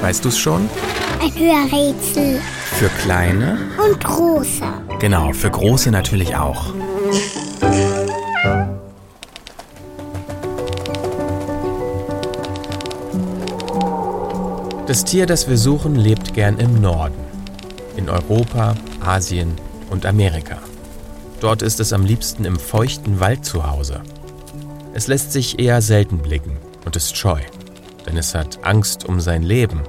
Weißt du es schon? Ein Hörrätsel. Für kleine? Und große. Genau, für große natürlich auch. Das Tier, das wir suchen, lebt gern im Norden. In Europa, Asien und Amerika. Dort ist es am liebsten im feuchten Wald zu Hause. Es lässt sich eher selten blicken und ist scheu, denn es hat Angst um sein Leben.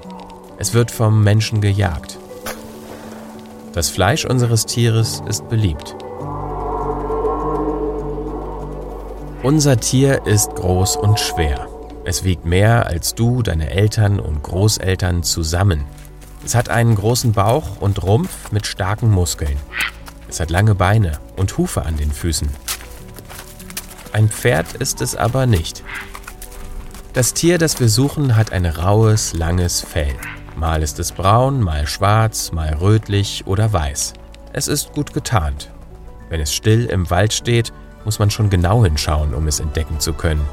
Es wird vom Menschen gejagt. Das Fleisch unseres Tieres ist beliebt. Unser Tier ist groß und schwer. Es wiegt mehr als du, deine Eltern und Großeltern zusammen. Es hat einen großen Bauch und Rumpf mit starken Muskeln. Es hat lange Beine und Hufe an den Füßen. Ein Pferd ist es aber nicht. Das Tier, das wir suchen, hat ein raues, langes Fell. Mal ist es braun, mal schwarz, mal rötlich oder weiß. Es ist gut getarnt. Wenn es still im Wald steht, muss man schon genau hinschauen, um es entdecken zu können.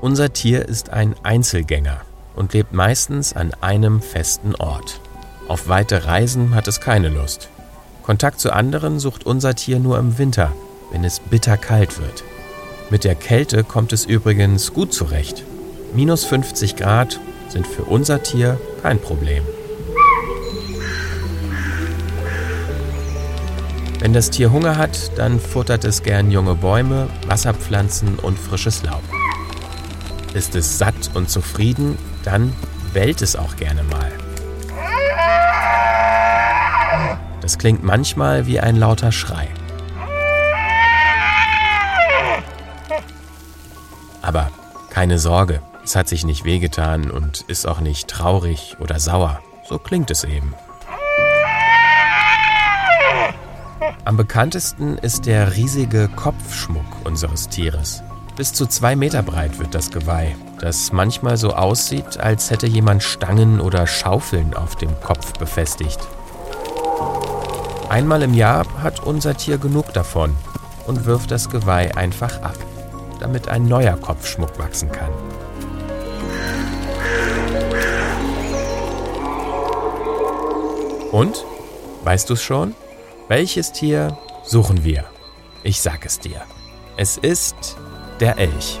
Unser Tier ist ein Einzelgänger und lebt meistens an einem festen Ort. Auf weite Reisen hat es keine Lust. Kontakt zu anderen sucht unser Tier nur im Winter, wenn es bitterkalt wird. Mit der Kälte kommt es übrigens gut zurecht. Minus 50 Grad sind für unser Tier kein Problem. Wenn das Tier Hunger hat, dann futtert es gern junge Bäume, Wasserpflanzen und frisches Laub. Ist es satt und zufrieden, dann bellt es auch gerne mal. Das klingt manchmal wie ein lauter Schrei. Aber keine Sorge, es hat sich nicht wehgetan und ist auch nicht traurig oder sauer. So klingt es eben. Am bekanntesten ist der riesige Kopfschmuck unseres Tieres. Bis zu zwei Meter breit wird das Geweih, das manchmal so aussieht, als hätte jemand Stangen oder Schaufeln auf dem Kopf befestigt. Einmal im Jahr hat unser Tier genug davon und wirft das Geweih einfach ab, damit ein neuer Kopfschmuck wachsen kann. Und? Weißt du es schon? Welches Tier suchen wir? Ich sag es dir. Es ist der Elch.